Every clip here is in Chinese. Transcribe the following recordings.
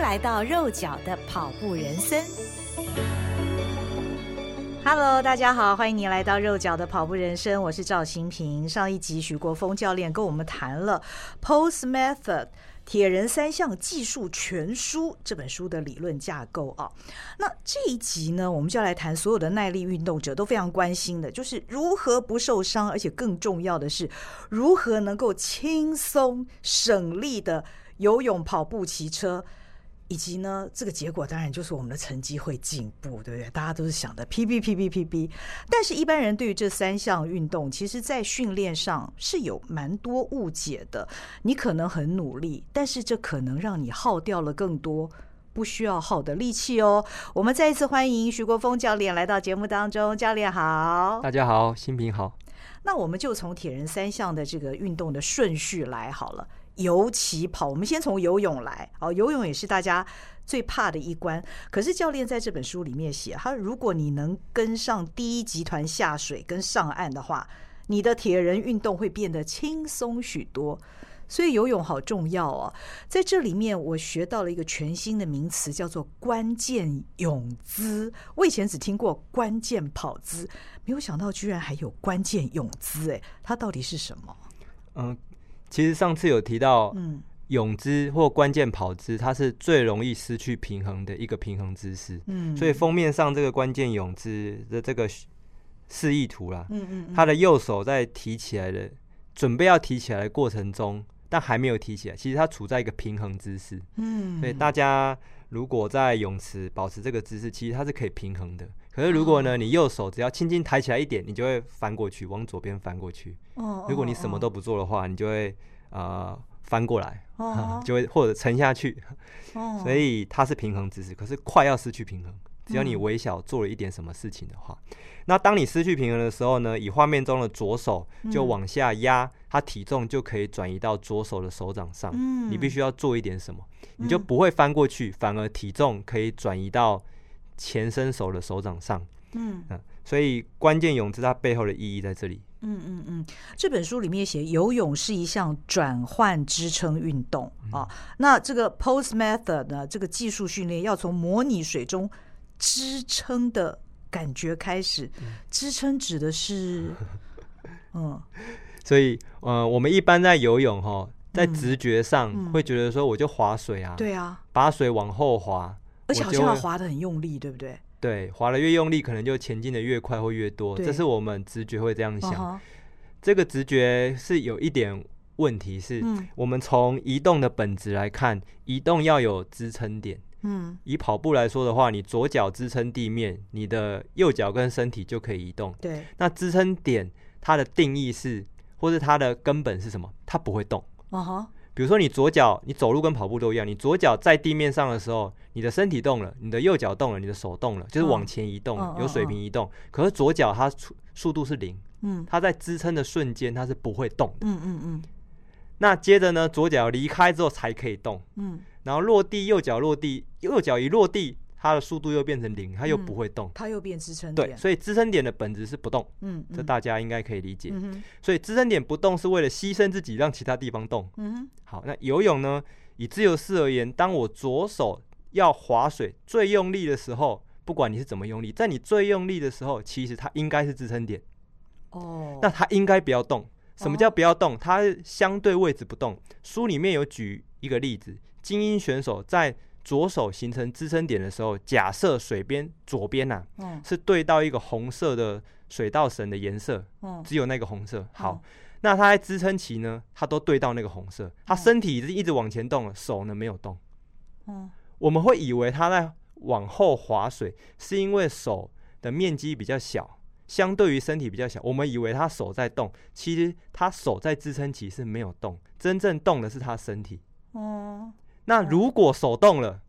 来到肉脚的跑步人生。Hello，大家好，欢迎您来到肉脚的跑步人生，我是赵新平。上一集许国峰教练跟我们谈了 Post Method。铁人三项技术全书这本书的理论架构啊，那这一集呢，我们就要来谈所有的耐力运动者都非常关心的，就是如何不受伤，而且更重要的是，如何能够轻松省力的游泳、跑步、骑车。以及呢，这个结果当然就是我们的成绩会进步，对不对？大家都是想的 PB PB PB，但是一般人对于这三项运动，其实在训练上是有蛮多误解的。你可能很努力，但是这可能让你耗掉了更多不需要耗的力气哦。我们再一次欢迎徐国峰教练来到节目当中，教练好，大家好，新平好。那我们就从铁人三项的这个运动的顺序来好了。尤其、跑，我们先从游泳来。哦，游泳也是大家最怕的一关。可是教练在这本书里面写，他如果你能跟上第一集团下水跟上岸的话，你的铁人运动会变得轻松许多。所以游泳好重要哦。在这里面，我学到了一个全新的名词，叫做关键泳姿。我以前只听过关键跑姿，没有想到居然还有关键泳姿。哎，它到底是什么？嗯。其实上次有提到，嗯泳姿或关键跑姿，它是最容易失去平衡的一个平衡姿势。嗯，所以封面上这个关键泳姿的这个示意图啦，嗯嗯，他的右手在提起来的，准备要提起来的过程中，但还没有提起来，其实他处在一个平衡姿势。嗯，所以大家如果在泳池保持这个姿势，其实它是可以平衡的。可是如果呢，你右手只要轻轻抬起来一点，你就会翻过去，往左边翻过去。哦。如果你什么都不做的话，你就会呃翻过来，哦，就会或者沉下去。哦。所以它是平衡姿势，可是快要失去平衡。只要你微小做了一点什么事情的话，那当你失去平衡的时候呢，以画面中的左手就往下压，它体重就可以转移到左手的手掌上。嗯。你必须要做一点什么，你就不会翻过去，反而体重可以转移到。前伸手的手掌上，嗯嗯，所以关键泳姿它背后的意义在这里。嗯嗯嗯，这本书里面写游泳是一项转换支撑运动啊。那这个 Pose Method 呢，这个技术训练要从模拟水中支撑的感觉开始。支撑指的是，嗯，所以呃，我们一般在游泳哈，在直觉上会觉得说，我就划水啊，对啊，把水往后划。而且好像要滑得很用力，对不对？对，滑的越用力，可能就前进的越快或越多。这是我们直觉会这样想。Uh -huh. 这个直觉是有一点问题，是我们从移动的本质来看，嗯，移动要有支撑点。嗯，以跑步来说的话，你左脚支撑地面，你的右脚跟身体就可以移动。对，那支撑点它的定义是，或是它的根本是什么？它不会动。啊哈。比如说，你左脚你走路跟跑步都一样，你左脚在地面上的时候，你的身体动了，你的右脚动了，你的手动了，就是往前移动，有水平移动。可是左脚它速度是零，嗯，它在支撑的瞬间它是不会动的，嗯嗯嗯。那接着呢，左脚离开之后才可以动，嗯，然后落地，右脚落地，右脚一落地。它的速度又变成零，它又不会动，嗯、它又变支撑点。对，所以支撑点的本质是不动。嗯，这大家应该可以理解。嗯，所以支撑点不动是为了牺牲自己，让其他地方动。嗯，好，那游泳呢？以自由式而言，当我左手要划水最用力的时候，不管你是怎么用力，在你最用力的时候，其实它应该是支撑点。哦，那它应该不要动。什么叫不要动？它相对位置不动。书里面有举一个例子，精英选手在。左手形成支撑点的时候，假设水边左边呐、啊嗯，是对到一个红色的水稻绳的颜色、嗯，只有那个红色。好，嗯、那它在支撑期呢，它都对到那个红色，它身体是一直往前动了，手呢没有动。嗯，我们会以为他在往后划水，是因为手的面积比较小，相对于身体比较小，我们以为他手在动，其实他手在支撑起是没有动，真正动的是他身体。嗯。那如果手动了，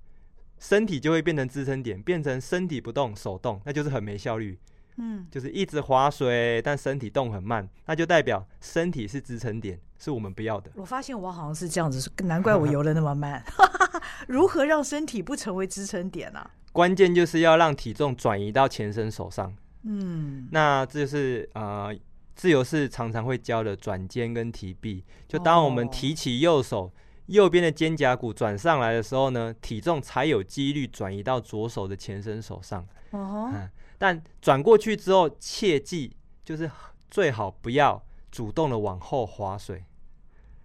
身体就会变成支撑点，变成身体不动，手动，那就是很没效率。嗯，就是一直划水，但身体动很慢，那就代表身体是支撑点，是我们不要的。我发现我好像是这样子，难怪我游的那么慢。如何让身体不成为支撑点呢、啊？关键就是要让体重转移到前身手上。嗯，那这就是呃，自由式常常会教的转肩跟提臂。就当我们提起右手。右边的肩胛骨转上来的时候呢，体重才有几率转移到左手的前伸手上。Uh. 嗯，但转过去之后，切记就是最好不要主动的往后划水。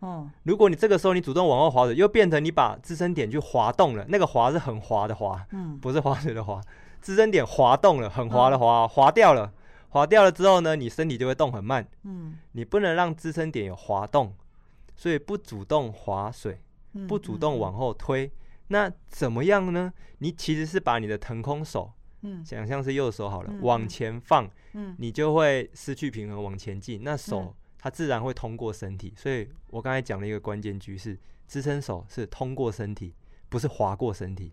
哦，如果你这个时候你主动往后划水，又变成你把支撑点去滑动了，那个滑是很滑的滑，嗯，不是划水的滑，支撑点滑动了，很滑的滑，嗯、滑掉了，滑掉了之后呢，你身体就会动很慢，嗯，你不能让支撑点有滑动，所以不主动划水，不主动往后推，那怎么样呢？你其实是把你的腾空手，嗯，想象是右手好了，往前放，嗯，你就会失去平衡往前进，那手。嗯。它自然会通过身体，所以我刚才讲了一个关键句是：支撑手是通过身体，不是划过身体，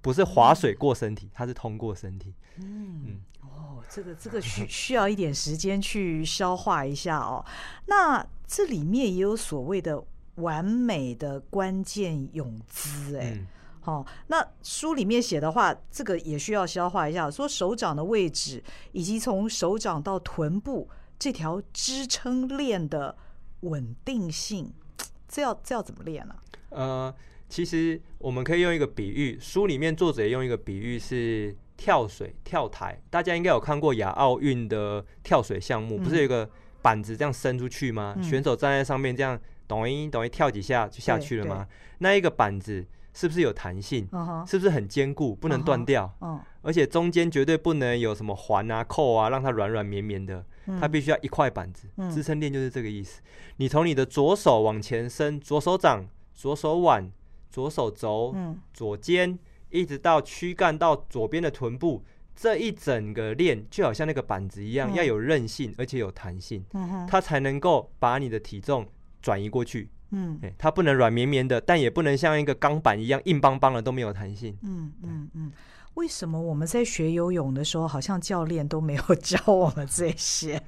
不是划水过身体，它是通过身体。嗯，嗯。哦，这个这个需需要一点时间去消化一下哦。那这里面也有所谓的完美的关键泳姿，哎、嗯，好、哦，那书里面写的话，这个也需要消化一下，说手掌的位置以及从手掌到臀部。这条支撑链的稳定性，这要这要怎么练呢、啊？呃，其实我们可以用一个比喻，书里面作者也用一个比喻是跳水跳台。大家应该有看过亚奥运的跳水项目，嗯、不是有一个板子这样伸出去吗？嗯、选手站在上面这样，抖音抖音跳几下就下去了吗？那一个板子。是不是有弹性？Uh huh. 是不是很坚固，不能断掉？Uh huh. uh huh. 而且中间绝对不能有什么环啊、扣啊，让它软软绵绵的。它必须要一块板子，嗯、支撑链就是这个意思。你从你的左手往前伸，左手掌、左手腕、左手肘、嗯、左肩，一直到躯干到左边的臀部，这一整个链就好像那个板子一样，嗯、要有韧性，而且有弹性，嗯、它才能够把你的体重转移过去。嗯，它不能软绵绵的，但也不能像一个钢板一样硬邦邦的，都没有弹性。嗯嗯嗯，为什么我们在学游泳的时候，好像教练都没有教我们这些？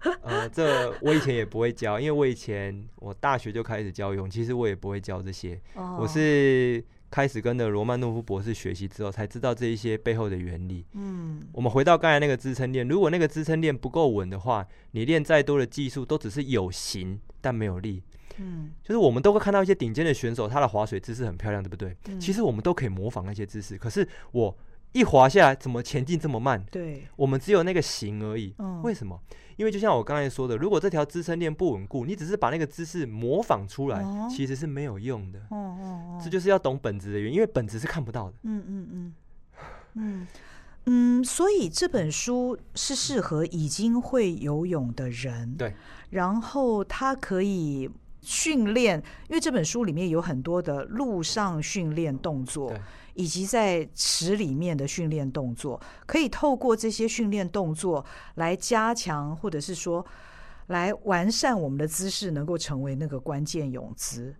呃，这我以前也不会教，因为我以前我大学就开始教泳，其实我也不会教这些。哦，我是开始跟着罗曼诺夫博士学习之后，才知道这一些背后的原理。嗯，我们回到刚才那个支撑链，如果那个支撑链不够稳的话，你练再多的技术都只是有形但没有力。嗯，就是我们都会看到一些顶尖的选手，他的划水姿势很漂亮，对不对？嗯、其实我们都可以模仿那些姿势，可是我一滑下来，怎么前进这么慢？对，我们只有那个形而已。嗯，为什么？因为就像我刚才说的，如果这条支撑链不稳固，你只是把那个姿势模仿出来，哦、其实是没有用的。哦哦哦，这就是要懂本质的原因，因为本质是看不到的。嗯嗯嗯嗯嗯，所以这本书是适合已经会游泳的人。对，然后他可以。训练，因为这本书里面有很多的陆上训练动作，以及在池里面的训练动作，可以透过这些训练动作来加强，或者是说来完善我们的姿势，能够成为那个关键泳姿。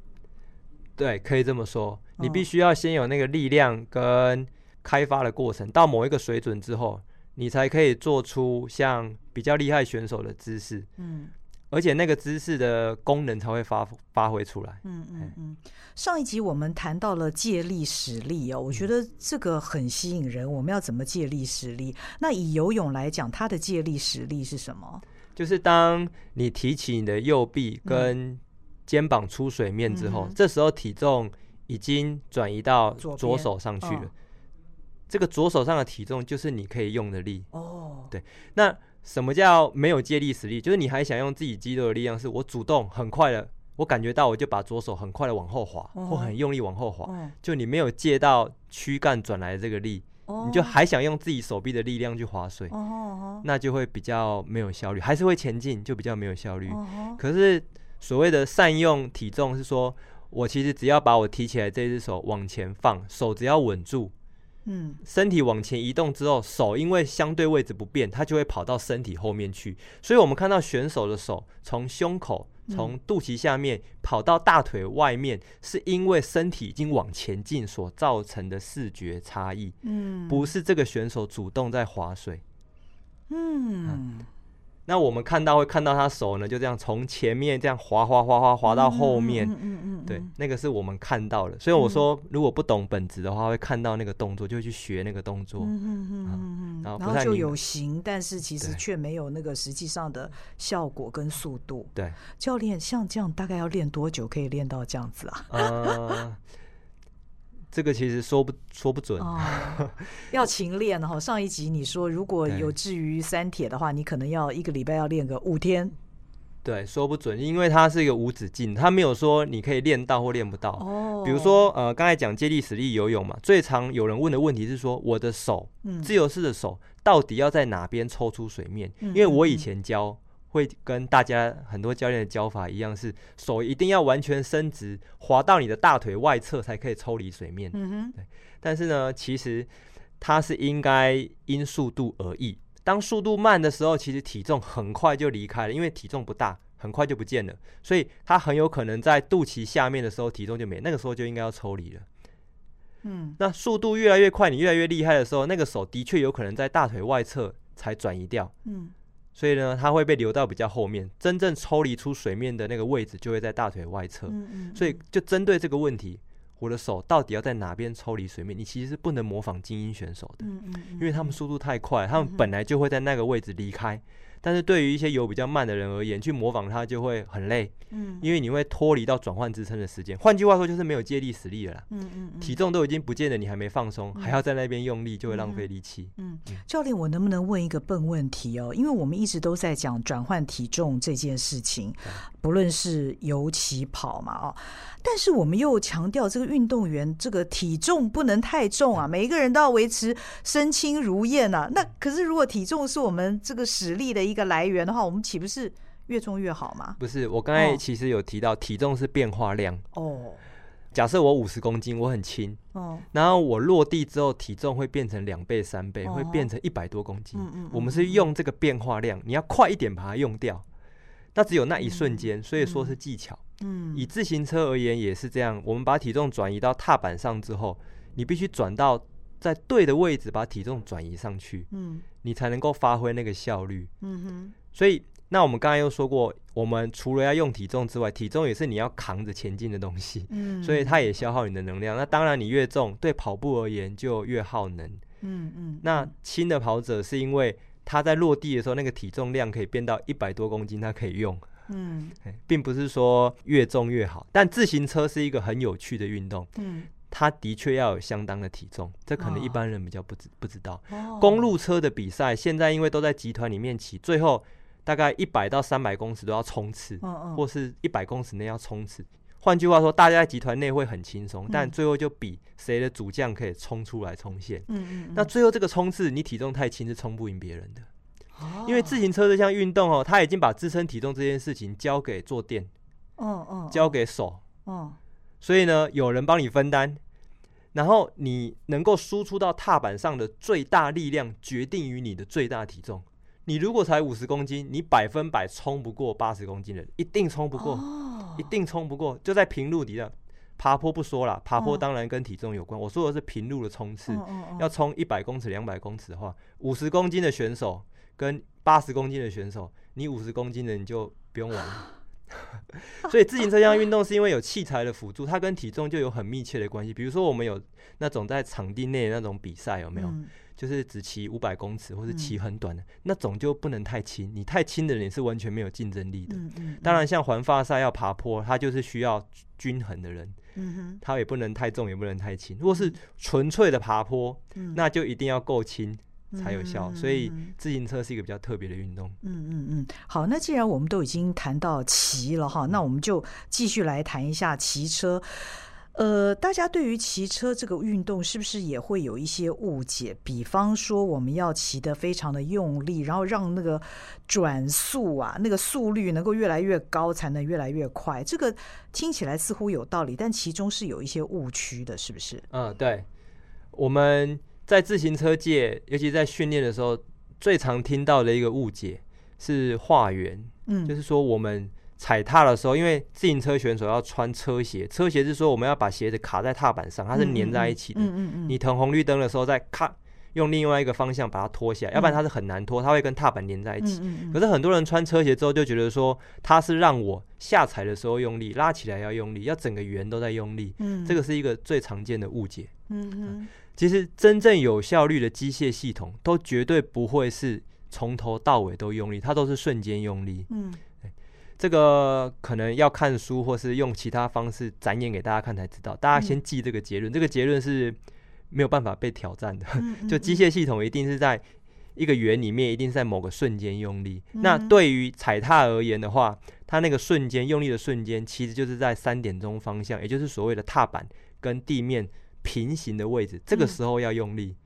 对，可以这么说。你必须要先有那个力量跟开发的过程，嗯、到某一个水准之后，你才可以做出像比较厉害选手的姿势。嗯。而且那个姿势的功能才会发发挥出来。嗯嗯嗯。上一集我们谈到了借力使力哦，我觉得这个很吸引人。我们要怎么借力使力？那以游泳来讲，它的借力使力是什么？就是当你提起你的右臂跟肩膀出水面之后，嗯、这时候体重已经转移到左手上去了。哦、这个左手上的体重就是你可以用的力。哦，对，那。什么叫没有借力使力？就是你还想用自己肌肉的力量，是我主动很快的，我感觉到我就把左手很快的往后滑，或很用力往后滑。就你没有借到躯干转来的这个力，你就还想用自己手臂的力量去划水，那就会比较没有效率，还是会前进，就比较没有效率。可是所谓的善用体重，是说我其实只要把我提起来这只手往前放，手只要稳住。嗯，身体往前移动之后，手因为相对位置不变，它就会跑到身体后面去。所以，我们看到选手的手从胸口、从肚脐下面跑到大腿外面，是因为身体已经往前进所造成的视觉差异。嗯，不是这个选手主动在划水。嗯。嗯那我们看到会看到他手呢，就这样从前面这样滑滑滑滑滑到后面，嗯嗯对，那个是我们看到的。所以我说，如果不懂本质的话，会看到那个动作，就会去学那个动作。嗯嗯嗯嗯，然后就有形，但是其实却没有那个实际上的效果跟速度。对，教练像这样大概要练多久可以练到这样子啊？呃这个其实说不说不准，哦，要勤练哈。上一集你说如果有至于三铁的话，你可能要一个礼拜要练个五天。对，说不准，因为它是一个无止境，它没有说你可以练到或练不到。哦，比如说呃，刚才讲接力使力游泳嘛，最常有人问的问题是说，我的手，自由式的手到底要在哪边抽出水面？因为我以前教。会跟大家很多教练的教法一样，是手一定要完全伸直，滑到你的大腿外侧才可以抽离水面。嗯哼，对。但是呢，其实它是应该因速度而异。当速度慢的时候，其实体重很快就离开了，因为体重不大，很快就不见了。所以它很有可能在肚脐下面的时候，体重就没，那个时候就应该要抽离了。嗯，那速度越来越快，你越来越厉害的时候，那个手的确有可能在大腿外侧才转移掉。嗯。所以呢，它会被留到比较后面，真正抽离出水面的那个位置就会在大腿外侧。嗯嗯。所以就针对这个问题，我的手到底要在哪边抽离水面？你其实是不能模仿精英选手的，因为他们速度太快，他们本来就会在那个位置离开。但是对于一些游比较慢的人而言，去模仿它就会很累，嗯，因为你会脱离到转换支撑的时间。换句话说，就是没有借力使力了啦，嗯嗯，嗯，体重都已经不见了，你还没放松，嗯，还要在那边用力，就会浪费力气。嗯，嗯，教练，我能不能问一个笨问题哦？因为我们一直都在讲转换体重这件事情，不论是游、骑、跑嘛，哦。但是我们又强调这个运动员这个体重不能太重啊，每一个人都要维持身轻如燕啊。那可是如果体重是我们这个实力的一个来源的话，我们岂不是越重越好吗？不是，我刚才其实有提到体重是变化量哦。假设我五十公斤，我很轻哦，然后我落地之后体重会变成两倍、三倍，会变成一百多公斤。我们是用这个变化量，你要快一点把它用掉。那只有那一瞬间，所以说是技巧。嗯，以自行车而言也是这样。我们把体重转移到踏板上之后，你必须转到在对的位置，把体重转移上去。嗯，你才能够发挥那个效率。嗯哼。所以，那我们刚才又说过，我们除了要用体重之外，体重也是你要扛着前进的东西。嗯，所以它也消耗你的能量。那当然，你越重，对跑步而言就越耗能。嗯嗯。那轻的跑者是因为。他在落地的时候，那个体重量可以变到一百多公斤，他可以用。嗯，并不是说越重越好，但自行车是一个很有趣的运动。嗯，它的确要有相当的体重，这可能一般人比较不知不知道。哦。公路车的比赛现在因为都在集团里面骑，最后大概一百到三百公尺都要冲刺，或是一百公尺内要冲刺。换句话说，大家在集团内会很轻松，但最后就比谁的主将可以冲出来冲线。嗯嗯，嗯。那最后这个冲刺，你体重太轻是冲不赢别人的。哦。因为自行车这项运动哦，他已经把支撑体重这件事情交给坐垫。哦哦。交给手。哦。所以呢，有人帮你分担，然后你能够输出到踏板上的最大力量，决定于你的最大体重。你如果才五十公斤，你百分百冲不过八十公斤的，一定冲不过。哦。一定冲不过，就在平路底下爬坡不说了，爬坡当然跟体重有关。我说的是平路的冲刺，要冲一百公尺、两百公尺的话，五十公斤的选手跟八十公斤的选手，你五十公斤的你就不用玩了。所以自行车这项运动是因为有器材的辅助，它跟体重就有很密切的关系。比如说我们有那种在场地内那种比赛，有没有？就是只骑五百公尺，或是骑很短的、嗯、那种就不能太轻。你太轻的人是完全没有竞争力的。当然，像环发赛要爬坡，它就是需要均衡的人。它也不能太重，也不能太轻。如果是纯粹的爬坡，嗯、那就一定要够轻才有效。嗯、所以自行车是一个比较特别的运动。嗯嗯嗯。好，那既然我们都已经谈到骑了哈，那我们就继续来谈一下骑车。呃，大家对于骑车这个运动是不是也会有一些误解？比方说，我们要骑得非常的用力，然后让那个转速啊，那个速率能够越来越高，才能越来越快。这个听起来似乎有道理，但其中是有一些误区的，是不是？嗯，对。我们在自行车界，尤其在训练的时候，最常听到的一个误解是画圆，嗯，就是说我们。踩踏的时候，因为自行车选手要穿车鞋，车鞋是说我们要把鞋子卡在踏板上，它是粘在一起的。嗯嗯嗯嗯、你腾红绿灯的时候，再咔用另外一个方向把它拖下来，要不然它是很难拖，它会跟踏板粘在一起。可是很多人穿车鞋之后就觉得说，它是让我下踩的时候用力，拉起来要用力，要整个圆都在用力。这个是一个最常见的误解。其实真正有效率的机械系统都绝对不会是从头到尾都用力，它都是瞬间用力。嗯这个可能要看书或是用其他方式展演给大家看才知道。大家先记这个结论，这个结论是。没有办法被挑战的，就机械系统一定是在一个圆里面，一定是在某个瞬间用力。那对于踩踏而言的话，它那个瞬间用力的瞬间，其实就是在三点钟方向，也就是所谓的踏板跟地面平行的位置，这个时候要用力，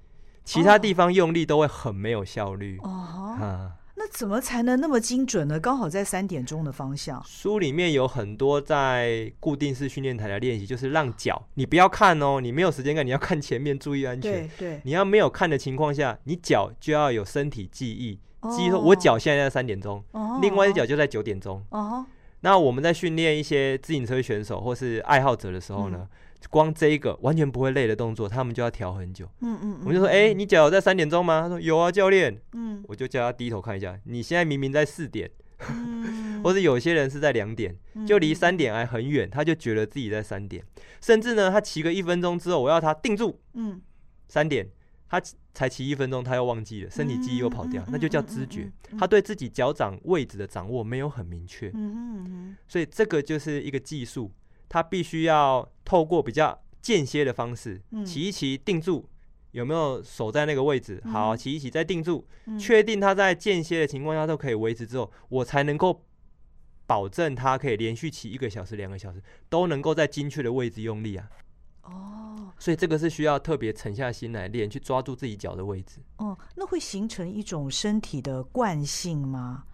其他地方用力都会很没有效率。哦。那怎么才能那么精准呢？刚好在三点钟的方向。书里面有很多在固定式训练台的练习，就是让脚你不要看哦，你没有时间看，你要看前面，注意安全。对，对，你要没有看的情况下，你脚就要有身体记忆，记忆说我脚现在在三点钟，哦、另外一只脚就在九点钟。哦。那我们在训练一些自行车选手或是爱好者的时候呢？嗯光这一个完全不会累的动作，他们就要调很久。嗯嗯，我们就说，哎、欸，你脚在三点钟吗？他说有啊，教练。嗯，我就叫他低头看一下，你现在明明在四点，嗯、或者有些人是在两点，就离三点还很远，他就觉得自己在三点。甚至呢，他骑个一分钟之后，我要他定住。嗯，三点，他才骑一分钟，他又忘记了，身体记忆又跑掉，那就叫知觉。他对自己脚掌位置的掌握没有很明确。嗯嗯，所以这个就是一个技术。他必须要透过比较间歇的方式骑一骑，定住，有没有守在那个位置？好，骑一骑再定住，确定他在间歇的情况下都可以维持之后，我才能够保证他可以连续骑一个小时、两个小时都能够在精确的位置用力啊。哦，所以这个是需要特别沉下心来练，去抓住自己脚的位置。哦，那会形成一种身体的惯性吗？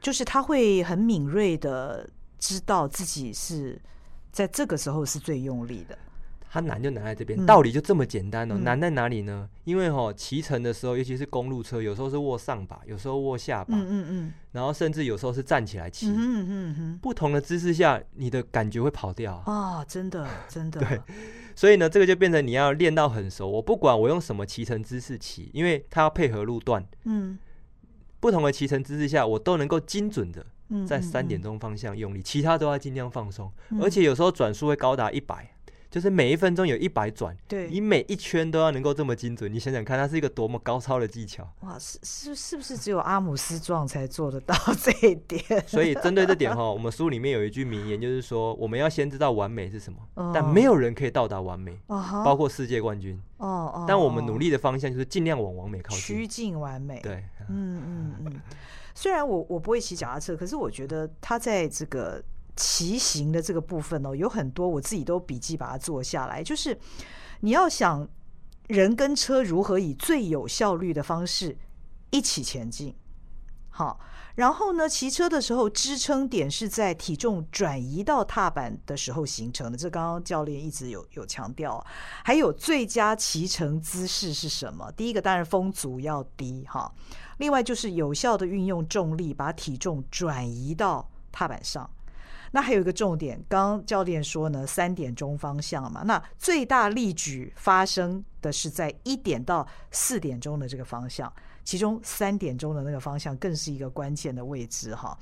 就是他会很敏锐的知道自己是。在这个时候是最用力的，它难就难在这边，嗯、道理就这么简单哦。嗯、难在哪里呢？因为哦，骑乘的时候，尤其是公路车，有时候是握上把，有时候握下把，嗯嗯嗯，然后甚至有时候是站起来骑，嗯嗯嗯嗯，不同的姿势下，你的感觉会跑掉啊，真的真的。对，所以呢，这个就变成你要练到很熟。我不管我用什么骑乘姿势骑，因为它要配合路段，嗯，不同的骑乘姿势下，我都能够精准的。在三点钟方向用力，其他都要尽量放松，而且有时候转速会高达一百，就是每一分钟有一百转，对，你每一圈都要能够这么精准。你想想看，它是一个多么高超的技巧。哇，是是是不是只有阿姆斯壮才做得到 这一点？所以针对这点哈，我们书里面有一句名言，就是说我们要先知道完美是什么，但没有人可以到达完美，包括世界冠军。哦哦，但我们努力的方向就是尽量往完美靠近，趋近完美。对，嗯嗯嗯。虽然我我不会骑脚踏车，可是我觉得他在这个骑行的这个部分哦，有很多我自己都笔记把它做下来。就是你要想人跟车如何以最有效率的方式一起前进，好，然后呢，骑车的时候支撑点是在体重转移到踏板的时候形成的，这刚刚教练一直有有强调。还有最佳骑乘姿势是什么？第一个当然风阻要低哈。另外就是有效的运用重力，把体重转移到踏板上。那还有一个重点，刚教练说呢，三点钟方向嘛，那最大力矩发生的是在一点到四点钟的这个方向，其中三点钟的那个方向更是一个关键的位置哈。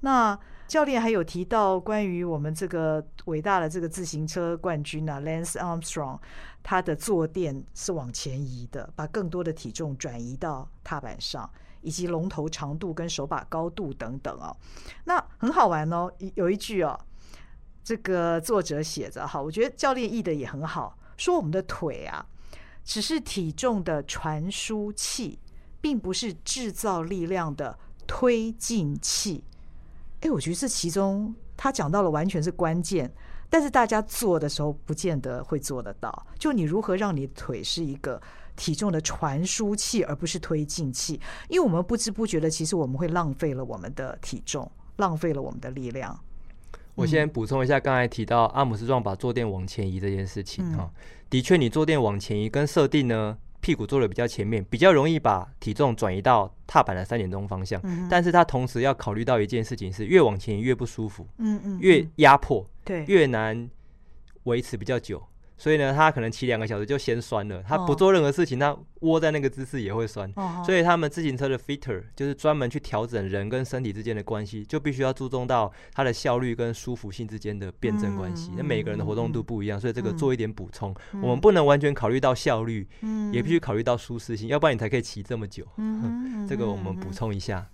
那教练还有提到关于我们这个伟大的这个自行车冠军啊，Lance Armstrong，他的坐垫是往前移的，把更多的体重转移到踏板上，以及龙头长度跟手把高度等等啊。那很好玩哦，有一句哦，这个作者写着哈，我觉得教练译的也很好，说我们的腿啊，只是体重的传输器，并不是制造力量的推进器。哎，我觉得这其中他讲到了完全是关键，但是大家做的时候不见得会做得到。就你如何让你腿是一个体重的传输器，而不是推进器？因为我们不知不觉的，其实我们会浪费了我们的体重，浪费了我们的力量。我先补充一下，刚才提到阿姆斯壮把坐垫往前移这件事情哈，嗯、的确，你坐垫往前移跟设定呢。屁股坐的比较前面，比较容易把体重转移到踏板的三点钟方向。嗯、但是它同时要考虑到一件事情是，越往前越不舒服，嗯嗯，越压迫，对，越难维持比较久。所以呢，他可能骑两个小时就先酸了。他不做任何事情，他窝在那个姿势也会酸。所以他们自行车的 fitter 就是专门去调整人跟身体之间的关系，就必须要注重到它的效率跟舒服性之间的辩证关系。那每个人的活动度不一样，所以这个做一点补充。我们不能完全考虑到效率，也必须考虑到舒适性，要不然你才可以骑这么久。这个我们补充一下。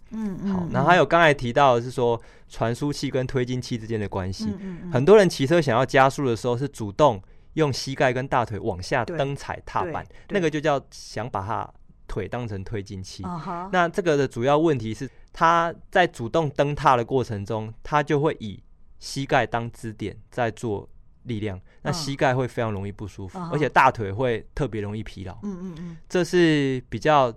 好，然后还有刚才提到的是说传输器跟推进器之间的关系。很多人骑车想要加速的时候是主动。用膝盖跟大腿往下蹬踩踏板，那个就叫想把它腿当成推进器。那这个的主要问题是，他在主动蹬踏的过程中，他就会以膝盖当支点在做力量，那膝盖会非常容易不舒服，而且大腿会特别容易疲劳。嗯嗯嗯，这是比较。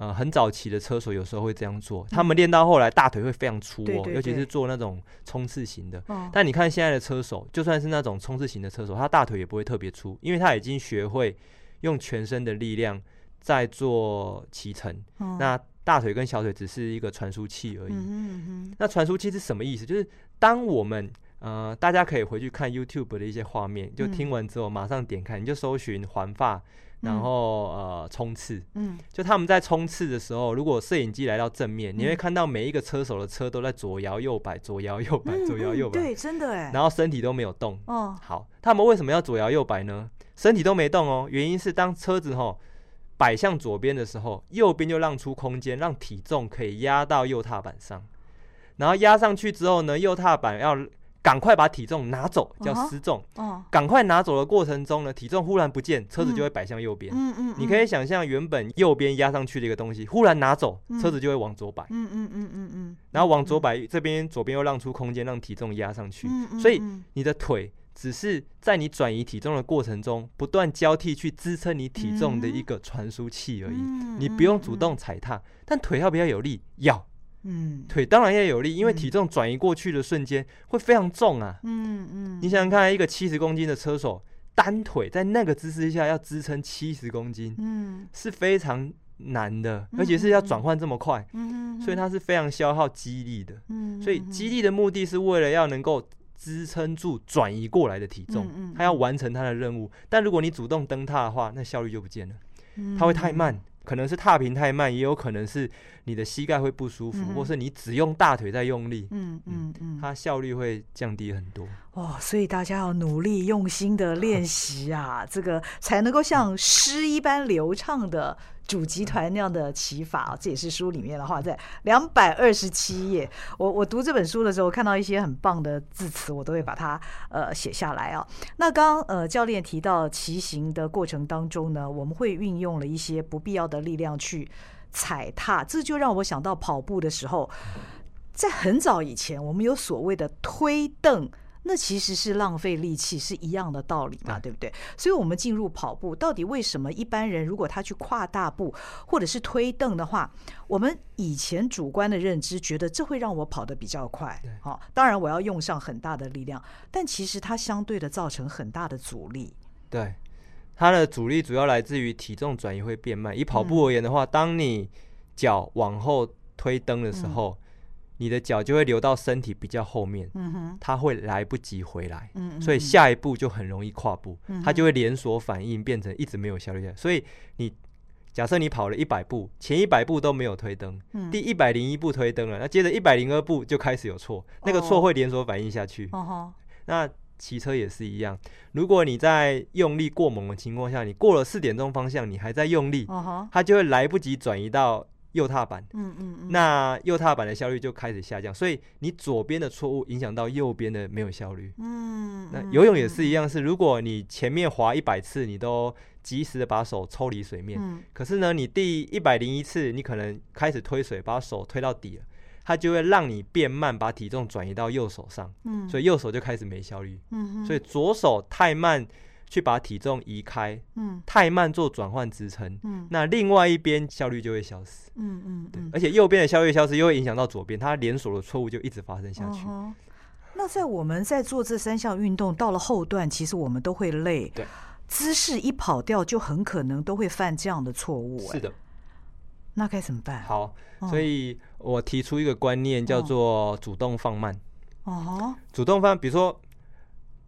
呃，很早期的车手有时候会这样做，他们练到后来大腿会非常粗哦，尤其是做那种冲刺型的。但你看现在的车手，就算是那种冲刺型的车手，他大腿也不会特别粗，因为他已经学会用全身的力量在做骑乘。那大腿跟小腿只是一个传输器而已。那传输器是什么意思？就是当我们呃，大家可以回去看 YouTube 的一些画面，就听完之后马上点开，你就搜寻环法。然后呃冲刺，嗯，就他们在冲刺的时候，如果摄影机来到正面，你会看到每一个车手的车都在左摇右摆，左摇右摆，左摇右摆，对，真的哎，然后身体都没有动。哦，好，他们为什么要左摇右摆呢？身体都没动哦，原因是当车子吼摆向左边的时候，右边就让出空间，让体重可以压到右踏板上，然后压上去之后呢，右踏板要。赶快把体重拿走，叫失重。哦，赶快拿走的过程中呢，体重忽然不见，车子就会摆向右边。嗯嗯，你可以想象原本右边压上去的一个东西，忽然拿走，车子就会往左摆。嗯嗯嗯嗯嗯，然后往左摆，这边左边又让出空间，让体重压上去。所以你的腿只是在你转移体重的过程中，不断交替去支撑你体重的一个传输器而已。你不用主动踩踏，但腿要不要有力？要。嗯，腿当然要有力，因为体重转移过去的瞬间会非常重啊。嗯嗯，你想想看，一个七十公斤的车手，单腿在那个姿势下要支撑七十公斤，嗯，是非常难的，而且是要转换这么快，嗯，所以它是非常消耗肌力的。嗯，所以肌力的目的是为了要能够支撑住转移过来的体重，它要完成它的任务。但如果你主动蹬踏的话，那效率就不见了，它会太慢。可能是踏频太慢，也有可能是你的膝盖会不舒服，嗯、或是你只用大腿在用力，嗯嗯嗯，它效率会降低很多。哦，所以大家要努力用心的练习啊，这个才能够像诗一般流畅的。主集团那样的骑法啊，这也是书里面的话，在两百二十七页。我我读这本书的时候，看到一些很棒的字词，我都会把它呃写下来啊。那刚呃教练提到骑行的过程当中呢，我们会运用了一些不必要的力量去踩踏，这就让我想到跑步的时候，在很早以前，我们有所谓的推蹬。那其实是浪费力气，是一样的道理嘛，对不对？所以，我们进入跑步，到底为什么一般人如果他去跨大步或者是推凳的话，我们以前主观的认知觉得这会让我跑得比较快，好，当然我要用上很大的力量，但其实它相对的造成很大的阻力。对，它的阻力主要来自于体重转移会变慢。以跑步而言的话，当你脚往后推蹬的时候。你的脚就会流到身体比较后面，嗯哼，它会来不及回来，嗯嗯，所以下一步就很容易跨步，嗯，它就会连锁反应变成一直没有效率的。所以你假设你跑了一百步，前一百步都没有推蹬，嗯，第一百零一步推蹬了，那接着一百零二步就开始有错，那个错会连锁反应下去。哦，那骑车也是一样，如果你在用力过猛的情况下，你过了四点钟方向，你还在用力，哦，它就会来不及转移到。右踏板，嗯嗯嗯，那右踏板的效率就开始下降，所以你左边的错误影响到右边的没有效率，嗯，那游泳也是一样，是如果你前面划一百次，你都及时的把手抽离水面，嗯，可是呢，你第一百零一次，你可能开始推水，把手推到底了，它就会让你变慢，把体重转移到右手上，嗯，所以右手就开始没效率，嗯，所以左手太慢。去把体重移开，嗯，太慢做转换支撑，嗯，那另外一边效率就会消失，嗯嗯，对，而且右边的效率消失，又会影响到左边，它连锁的错误就一直发生下去。那在我们在做这三项运动，到了后段，其实我们都会累，对，姿势一跑掉，就很可能都会犯这样的错误。是的，那该怎么办？好，所以我提出一个观念，叫做主动放慢。哦，主动放，比如说。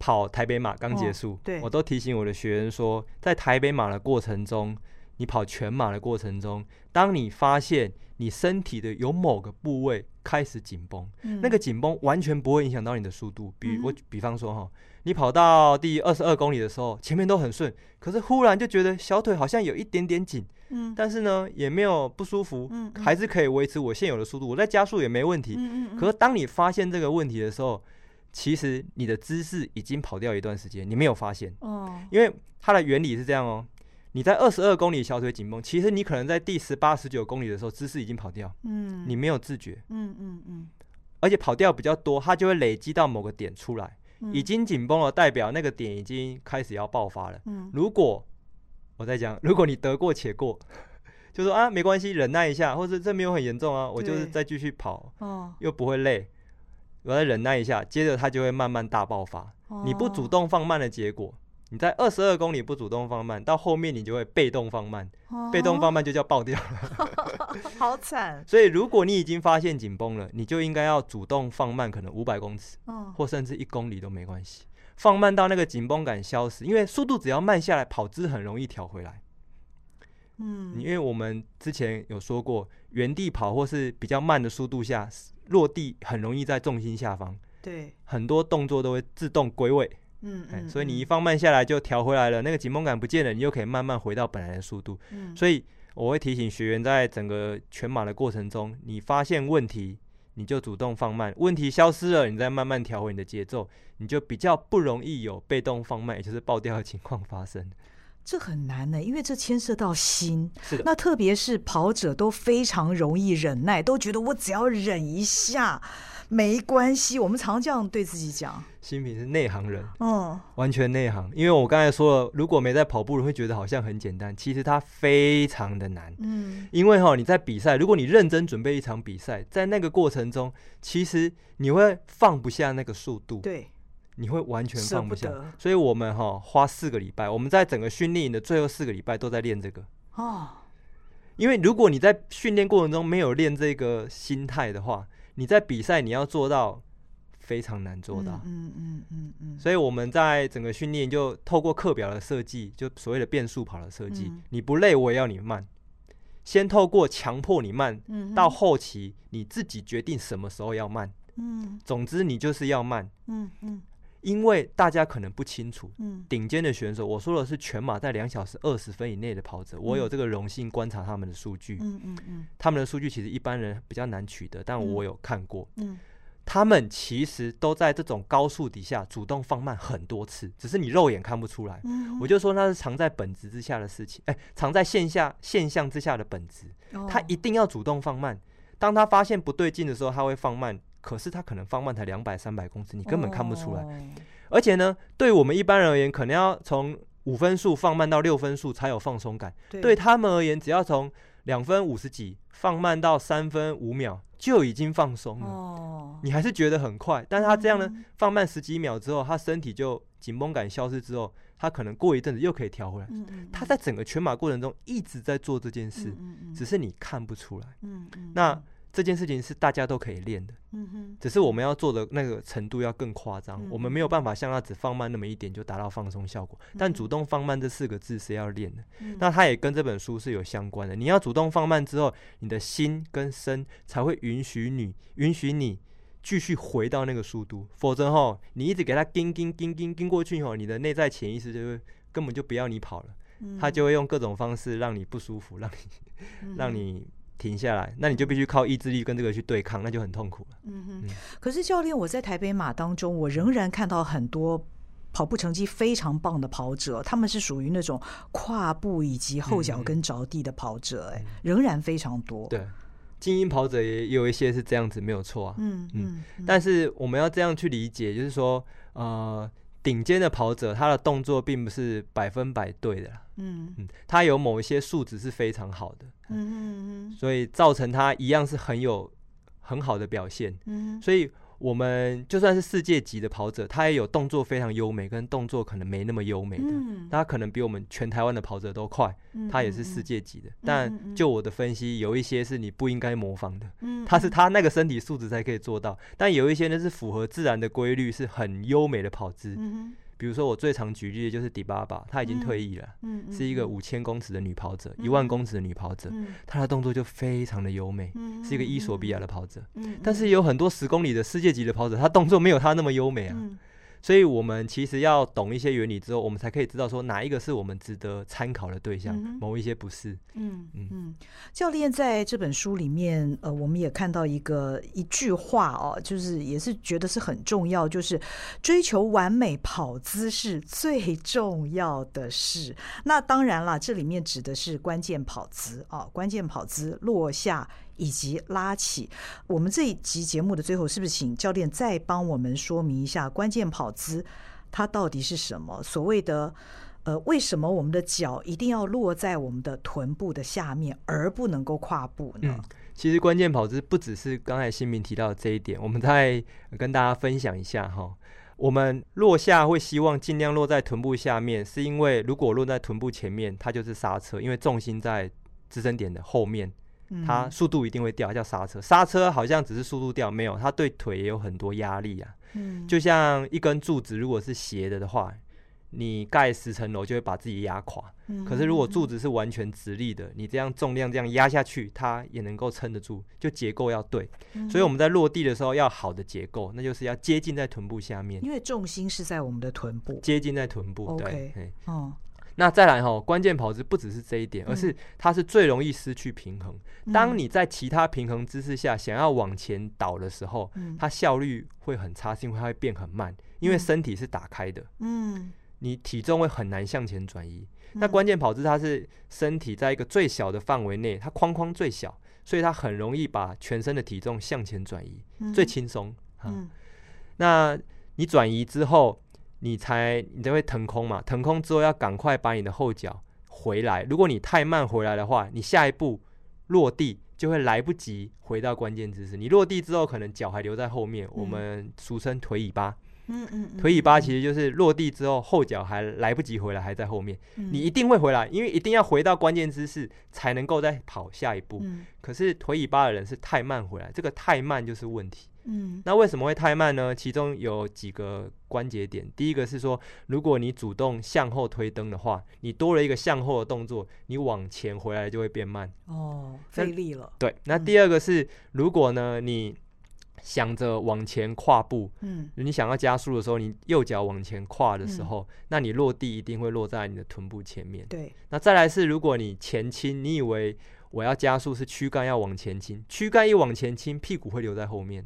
跑台北马刚结束，哦、对，我都提醒我的学员说，在台北马的过程中，你跑全马的过程中，当你发现你身体的有某个部位开始紧绷，嗯、那个紧绷完全不会影响到你的速度。比我比方说哈，你跑到第二十二公里的时候，前面都很顺，可是忽然就觉得小腿好像有一点点紧，嗯，但是呢也没有不舒服，嗯，嗯。还是可以维持我现有的速度，我在加速也没问题。嗯。可是当你发现这个问题的时候，其实你的姿势已经跑掉一段时间，你没有发现。哦，因为它的原理是这样哦。你在二十二公里小腿紧绷，其实你可能在第十八、十九公里的时候姿势已经跑掉，嗯，你没有自觉，嗯嗯嗯，而且跑掉比较多，它就会累积到某个点出来，已经紧绷了，代表那个点已经开始要爆发了。嗯，如果我在讲，如果你得过且过，就说啊没关系，忍耐一下，或者这没有很严重啊，我就是再继续跑，哦，又不会累。我再忍耐一下，接着它就会慢慢大爆发。Oh. 你不主动放慢的结果，你在二十二公里不主动放慢，到后面你就会被动放慢。Oh. 被动放慢就叫爆掉了，好惨。所以如果你已经发现紧绷了，你就应该要主动放慢，可能五百公尺，oh. 或甚至一公里都没关系。放慢到那个紧绷感消失，因为速度只要慢下来，跑姿很容易调回来。嗯，因为我们之前有说过，原地跑或是比较慢的速度下。落地很容易在重心下方，对，很多动作都会自动归位，嗯，嗯，所以你一放慢下来就调回来了，那个紧绷感不见了，你又可以慢慢回到本来的速度，嗯，所以我会提醒学员，在整个全马的过程中，你发现问题，你就主动放慢，问题消失了，你再慢慢调回你的节奏，你就比较不容易有被动放慢，也就是爆掉的情况发生。这很难呢，因为这牵涉到心。是的。那特别是跑者都非常容易忍耐，都觉得我只要忍一下没关系。我们常这样对自己讲。新平是内行人，嗯，完全内行。因为我刚才说了，如果没在跑步，人会觉得好像很简单，其实它非常的难。嗯，因为哈，你在比赛，如果你认真准备一场比赛，在那个过程中，其实你会放不下那个速度。对。你会完全放不下，所以我们哈花四个礼拜，我们在整个训练营的最后四个礼拜都在练这个哦。因为如果你在训练过程中没有练这个心态的话，你在比赛你要做到非常难做到。嗯嗯嗯嗯。所以我们在整个训练就透过课表的设计，就所谓的变速跑的设计，你不累我也要你慢。先透过强迫你慢，到后期你自己决定什么时候要慢。嗯。总之你就是要慢。嗯嗯。因为大家可能不清楚，嗯，顶尖的选手，我说的是全马在两小时二十分以内的跑者，我有这个荣幸观察他们的数据，嗯嗯嗯，他们的数据其实一般人比较难取得，但我有看过，嗯，他们其实都在这种高速底下主动放慢很多次，只是你肉眼看不出来，我就说那是藏在本质之下的事情，哎，藏在线下现象之下的本质，他一定要主动放慢，当他发现不对劲的时候，他会放慢。可是他可能放慢才两百三百公尺，你根本看不出来。Oh. 而且呢，对我们一般人而言，可能要从五分速放慢到六分速才有放松感。对，他们而言，只要从两分五十几放慢到三分五秒，就已经放松了。Oh. 你还是觉得很快，但是他这样呢，mm hmm. 放慢十几秒之后，他身体就紧绷感消失之后，他可能过一阵子又可以调回来。Mm hmm. 他在整个全马过程中一直在做这件事，mm hmm. 只是你看不出来。Mm hmm. 那。这件事情是大家都可以练的，嗯哼，只是我们要做的那个程度要更夸张，嗯、我们没有办法像他只放慢那么一点就达到放松效果。嗯、但主动放慢这四个字是要练的，嗯、那它也跟这本书是有相关的。你要主动放慢之后，你的心跟身才会允许你，允许你继续回到那个速度，否则哈，你一直给他叮叮叮叮叮过去后，你的内在潜意识就会根本就不要你跑了，他就会用各种方式让你不舒服，让你，嗯、让你。停下来，那你就必须靠意志力跟这个去对抗，那就很痛苦了。嗯哼。可是教练，我在台北马当中，我仍然看到很多跑步成绩非常棒的跑者，他们是属于那种跨步以及后脚跟着地的跑者，哎，仍然非常多。对，精英跑者也有一些是这样子，没有错啊。嗯嗯。但是我们要这样去理解，就是说，呃。顶尖的跑者，他的动作并不是百分百对的，嗯。嗯，他有某一些素质是非常好的，嗯嗯嗯，所以造成他一样是很有很好的表现，嗯，所以我们就算是世界级的跑者，他也有动作非常优美，跟动作可能没那么优美的。嗯、他可能比我们全台湾的跑者都快，嗯、他也是世界级的。嗯、但就我的分析，有一些是你不应该模仿的。嗯、他是他那个身体素质才可以做到，但有一些呢是符合自然的规律，是很优美的跑姿。嗯比如说，我最常举例的就是迪巴巴，她已经退役了，是一个五千公尺的女跑者，一、嗯、万公尺的女跑者，嗯、她的动作就非常的优美，嗯、是一个伊索比亚的跑者。嗯、但是有很多十公里的世界级的跑者，她动作没有她那么优美啊。嗯所以，我们其实要懂一些原理之后，我们才可以知道说哪一个是我们值得参考的对象，嗯、某一些不是。嗯嗯嗯。教练在这本书里面，呃，我们也看到一个一句话哦，就是也是觉得是很重要，就是追求完美跑姿是最重要的事。那当然了，这里面指的是关键跑姿啊，关键跑姿落下。以及拉起，我们这一集节目的最后，是不是请教练再帮我们说明一下关键跑姿它到底是什么？所谓的呃，为什么我们的脚一定要落在我们的臀部的下面，而不能够跨步呢？嗯，其实关键跑姿不只是刚才新民提到的这一点，我们再跟大家分享一下哈。我们落下会希望尽量落在臀部下面，是因为如果落在臀部前面，它就是刹车，因为重心在支撑点的后面。它速度一定会掉，叫刹车。刹车好像只是速度掉，没有，它对腿也有很多压力啊。嗯，就像一根柱子，如果是斜的的话，你盖十层楼就会把自己压垮。嗯，可是如果柱子是完全直立的，你这样重量这样压下去，它也能够撑得住。就结构要对，所以我们在落地的时候要好的结构，那就是要接近在臀部下面，因为重心是在我们的臀部，接近在臀部。对哦。那再来哈，关键跑姿不只是这一点，而是它是最容易失去平衡。当你在其他平衡姿势下想要往前倒的时候，它效率会很差，是因为它会变很慢，因为身体是打开的。嗯，你体重会很难向前转移。那关键跑姿它是身体在一个最小的范围内，它框框最小，所以它很容易把全身的体重向前转移，最轻松。嗯，那你转移之后。你才你才会腾空嘛，腾空之后要赶快把你的后脚回来。如果你太慢回来的话，你下一步落地就会来不及回到关键姿势。你落地之后，可能脚还留在后面，嗯、我们俗称腿尾巴。嗯嗯，嗯腿尾巴其实就是落地之后后脚还来不及回来，还在后面。嗯、你一定会回来，因为一定要回到关键姿势才能够再跑下一步。嗯、可是腿尾巴的人是太慢回来，这个太慢就是问题。嗯，那为什么会太慢呢？其中有几个关节点。第一个是说，如果你主动向后推蹬的话，你多了一个向后的动作，你往前回来就会变慢。哦，费力了。对，那第二个是，如果呢，你想着往前跨步，嗯，你想要加速的时候，你右脚往前跨的时候，嗯、那你落地一定会落在你的臀部前面。对，那再来是，如果你前倾，你以为我要加速是躯干要往前倾，躯干一往前倾，屁股会留在后面。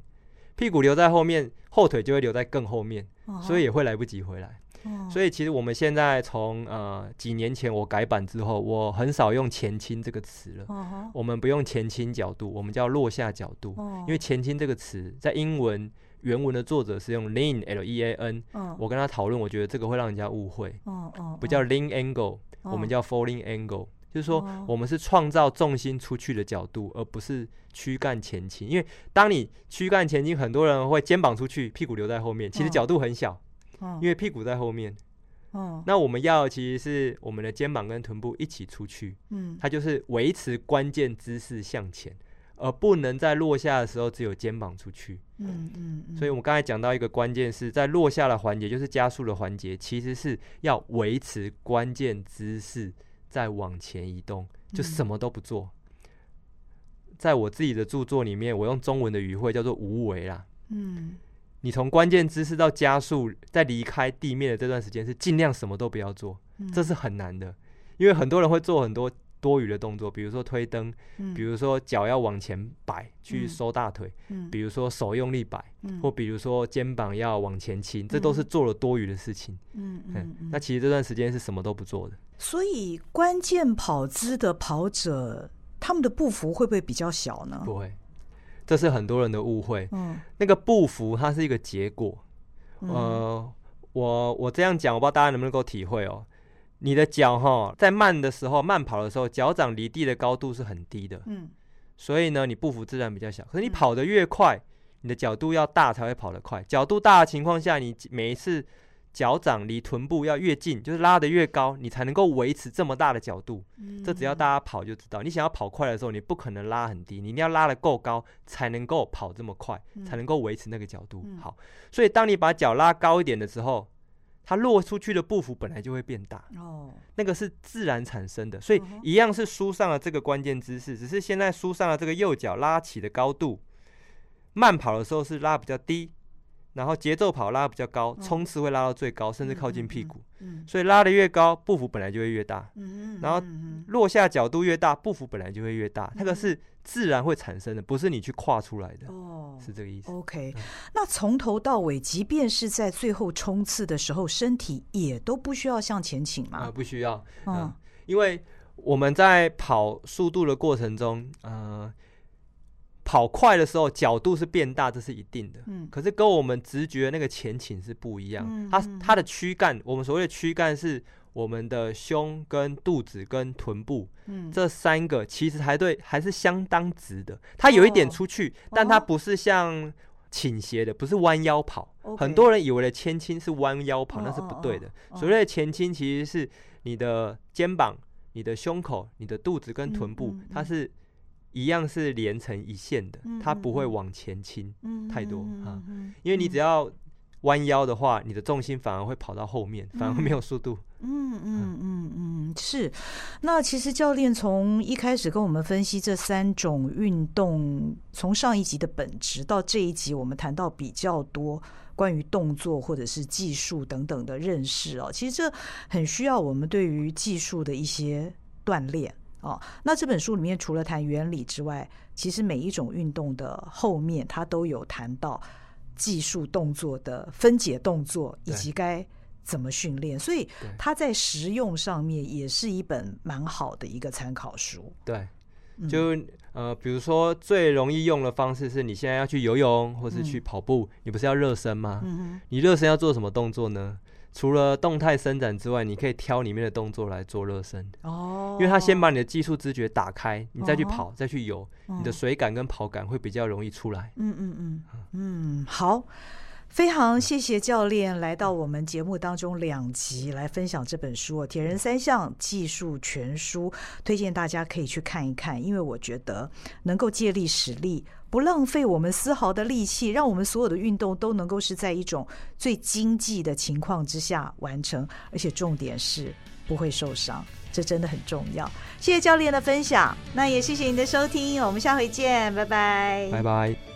屁股留在后面，后腿就会留在更后面，uh. 所以也会来不及回来。Uh. 所以其实我们现在从呃几年前我改版之后，我很少用前倾这个词了。Uh huh. 我们不用前倾角度，我们叫落下角度。Uh huh. 因为前倾这个词在英文原文的作者是用 lean l e a n，、uh huh. 我跟他讨论，我觉得这个会让人家误会。Uh. 不叫 lean angle，、uh. 我们叫 falling angle。就是说，我们是创造重心出去的角度，而不是躯干前倾。因为当你躯干前倾，很多人会肩膀出去，屁股留在后面，其实角度很小，因为屁股在后面。那我们要其实是我们的肩膀跟臀部一起出去，它就是维持关键姿势向前，而不能在落下的时候只有肩膀出去嗯。所以我们刚才讲到一个关键是在落下的环节，就是加速的环节，其实是要维持关键姿势。再往前移动，就什么都不做。嗯、在我自己的著作里面，我用中文的语汇叫做无为啦。嗯，你从关键姿势到加速，在离开地面的这段时间，是尽量什么都不要做，嗯、这是很难的，因为很多人会做很多。多余的动作，比如说推灯，嗯、比如说脚要往前摆去收大腿，嗯、比如说手用力摆，嗯、或比如说肩膀要往前倾，嗯、这都是做了多余的事情。嗯那其实这段时间是什么都不做的。所以关键跑姿的跑者，他们的步幅会不会比较小呢？不会，这是很多人的误会。嗯，那个步幅它是一个结果。嗯、呃，我我这样讲，我不知道大家能不能够体会哦。你的脚哈，在慢的时候，慢跑的时候，脚掌离地的高度是很低的。嗯，所以呢，你步幅自然比较小。可是你跑得越快，你的角度要大才会跑得快。角度大的情况下，你每一次脚掌离臀部要越近，就是拉得越高，你才能够维持这么大的角度。嗯、这只要大家跑就知道，你想要跑快的时候，你不可能拉很低，你一定要拉得够高，才能够跑这么快，嗯、才能够维持那个角度。嗯、好，所以当你把脚拉高一点的时候，它落出去的步幅本来就会变大。哦，那个是自然产生的，所以一样是书上的这个关键姿势，只是现在书上的这个右脚拉起的高度，慢跑的时候是拉比较低。然后节奏跑拉比较高，冲刺会拉到最高，甚至靠近屁股。所以拉的越高，步幅本来就会越大。然后落下角度越大，步幅本来就会越大。那个是自然会产生的，不是你去跨出来的。哦，是这个意思。OK，那从头到尾，即便是在最后冲刺的时候，身体也都不需要向前倾吗？啊，不需要。嗯，因为我们在跑速度的过程中，呃。跑快的时候，角度是变大，这是一定的。嗯，可是跟我们直觉那个前倾是不一样。嗯，它它的躯干，我们所谓的躯干是我们的胸跟肚子跟臀部，嗯，这三个其实还对，还是相当直的。它有一点出去，哦，但它不是像倾斜的，不是弯腰跑。哦，很多人以为的前倾是弯腰跑，那是不对的。哦，所谓的前倾其实是你的肩膀、你的胸口、你的肚子跟臀部，嗯，它是。一样是连成一线的，它不会往前倾太多啊，因为你只要弯腰的话，你的重心反而会跑到后面，反而没有速度。嗯嗯嗯嗯，是。那其实教练从一开始跟我们分析这三种运动，从上一集的本质到这一集，我们谈到比较多关于动作或者是技术等等的认识哦。其实这很需要我们对于技术的一些锻炼。哦，那这本书里面除了谈原理之外，其实每一种运动的后面，它都有谈到技术动作的分解动作以及该怎么训练，所以它在实用上面也是一本蛮好的一个参考书。对，就呃，比如说最容易用的方式是你现在要去游泳或是去跑步，嗯、你不是要热身吗？你热身要做什么动作呢？除了动态伸展之外，你可以挑里面的动作来做热身哦。因为它先把你的技术知觉打开，你再去跑，再去游，你的水感跟跑感会比较容易出来。嗯嗯嗯嗯，好，非常谢谢教练来到我们节目当中两集来分享这本书《铁人三项技术全书》，推荐大家可以去看一看，因为我觉得能够借力使力。不浪费我们丝毫的力气，让我们所有的运动都能够是在一种最经济的情况之下完成，而且重点是不会受伤，这真的很重要。谢谢教练的分享，那也谢谢你的收听，我们下回见，拜拜，拜拜。